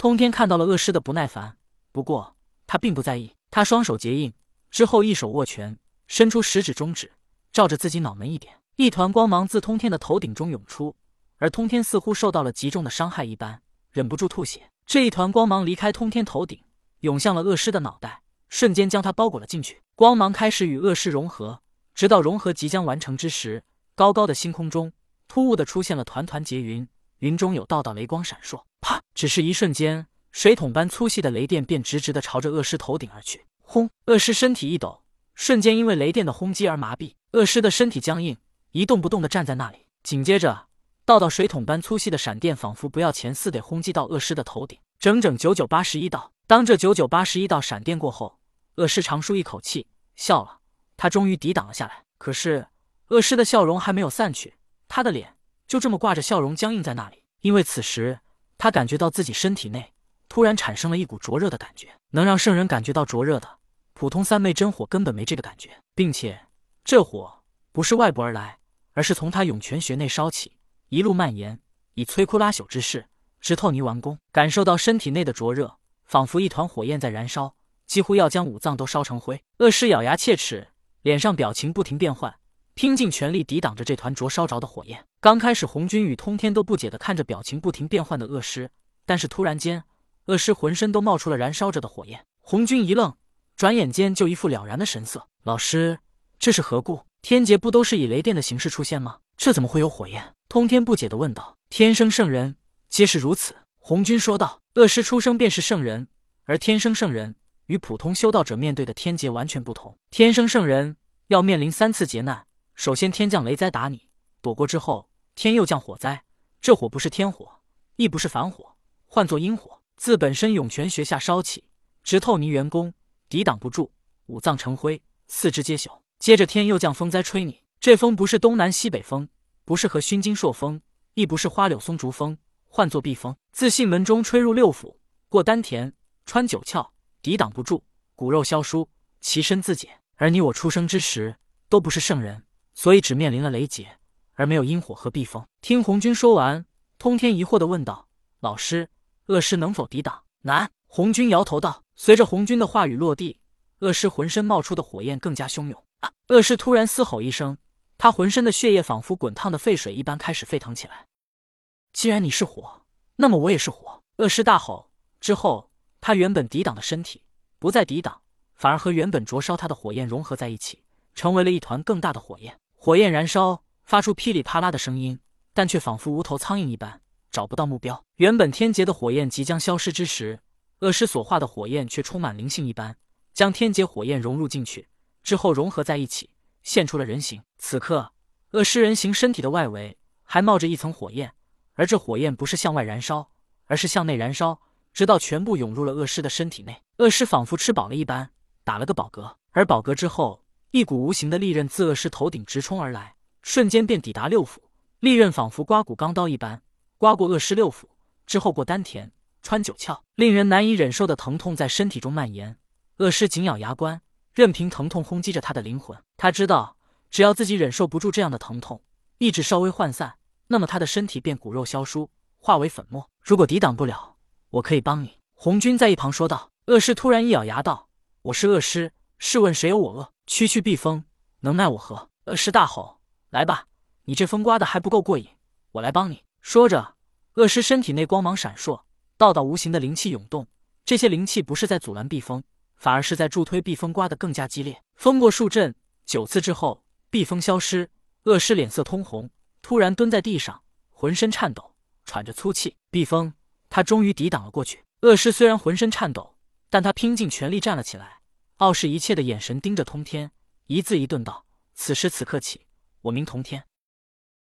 通天看到了恶尸的不耐烦，不过他并不在意。他双手结印之后，一手握拳，伸出食指、中指，照着自己脑门一点，一团光芒自通天的头顶中涌出，而通天似乎受到了极重的伤害一般，忍不住吐血。这一团光芒离开通天头顶，涌向了恶尸的脑袋，瞬间将他包裹了进去。光芒开始与恶尸融合，直到融合即将完成之时，高高的星空中突兀的出现了团团结云，云中有道道雷光闪烁。啪！只是一瞬间。水桶般粗细的雷电便直直的朝着恶尸头顶而去。轰！恶尸身体一抖，瞬间因为雷电的轰击而麻痹。恶尸的身体僵硬，一动不动的站在那里。紧接着，道道水桶般粗细的闪电仿佛不要钱似的轰击到恶尸的头顶，整整九九八十一道。当这九九八十一道闪电过后，恶尸长舒一口气，笑了。他终于抵挡了下来。可是，恶尸的笑容还没有散去，他的脸就这么挂着笑容僵硬在那里。因为此时，他感觉到自己身体内。突然产生了一股灼热的感觉，能让圣人感觉到灼热的，普通三昧真火根本没这个感觉，并且这火不是外部而来，而是从他涌泉穴内烧起，一路蔓延，以摧枯拉朽之势直透泥丸宫。感受到身体内的灼热，仿佛一团火焰在燃烧，几乎要将五脏都烧成灰。恶尸咬牙切齿，脸上表情不停变换，拼尽全力抵挡着这团灼烧着的火焰。刚开始，红军与通天都不解的看着表情不停变换的恶尸，但是突然间。恶尸浑身都冒出了燃烧着的火焰，红军一愣，转眼间就一副了然的神色。老师，这是何故？天劫不都是以雷电的形式出现吗？这怎么会有火焰？通天不解的问道。天生圣人皆是如此，红军说道。恶尸出生便是圣人，而天生圣人与普通修道者面对的天劫完全不同。天生圣人要面临三次劫难，首先天降雷灾打你，躲过之后，天又降火灾。这火不是天火，亦不是凡火，唤作阴火。自本身涌泉穴下烧起，直透泥元宫，抵挡不住，五脏成灰，四肢皆朽。接着天又降风灾吹你，这风不是东南西北风，不是和熏金朔风，亦不是花柳松竹风，唤作避风。自信门中吹入六腑，过丹田，穿九窍，抵挡不住，骨肉消疏，其身自解。而你我出生之时都不是圣人，所以只面临了雷劫，而没有阴火和避风。听红军说完，通天疑惑的问道：“老师。”恶尸能否抵挡？难。红军摇头道。随着红军的话语落地，恶尸浑身冒出的火焰更加汹涌。啊！恶尸突然嘶吼一声，他浑身的血液仿佛滚烫的沸水一般开始沸腾起来。既然你是火，那么我也是火。恶尸大吼之后，他原本抵挡的身体不再抵挡，反而和原本灼烧他的火焰融合在一起，成为了一团更大的火焰。火焰燃烧，发出噼里啪啦的声音，但却仿佛无头苍蝇一般。找不到目标。原本天劫的火焰即将消失之时，恶尸所化的火焰却充满灵性一般，将天劫火焰融入进去之后融合在一起，现出了人形。此刻，恶尸人形身体的外围还冒着一层火焰，而这火焰不是向外燃烧，而是向内燃烧，直到全部涌入了恶尸的身体内。恶尸仿佛吃饱了一般，打了个饱嗝。而饱嗝之后，一股无形的利刃自恶尸头顶直冲而来，瞬间便抵达六腑。利刃仿佛刮骨钢刀一般。刮过恶尸六腑之后，过丹田，穿九窍，令人难以忍受的疼痛在身体中蔓延。恶尸紧咬牙关，任凭疼痛轰击着他的灵魂。他知道，只要自己忍受不住这样的疼痛，意志稍微涣散，那么他的身体便骨肉消疏，化为粉末。如果抵挡不了，我可以帮你。红军在一旁说道。恶尸突然一咬牙道：“我是恶尸，试问谁有我恶？区区避风，能奈我何？”恶尸大吼：“来吧，你这风刮的还不够过瘾，我来帮你。”说着，恶尸身体内光芒闪烁，道道无形的灵气涌动。这些灵气不是在阻拦避风，反而是在助推避风刮得更加激烈。风过数阵，九次之后，避风消失。恶尸脸色通红，突然蹲在地上，浑身颤抖，喘着粗气。避风，他终于抵挡了过去。恶尸虽然浑身颤抖，但他拼尽全力站了起来，傲视一切的眼神盯着通天，一字一顿道：“此时此刻起，我名通天，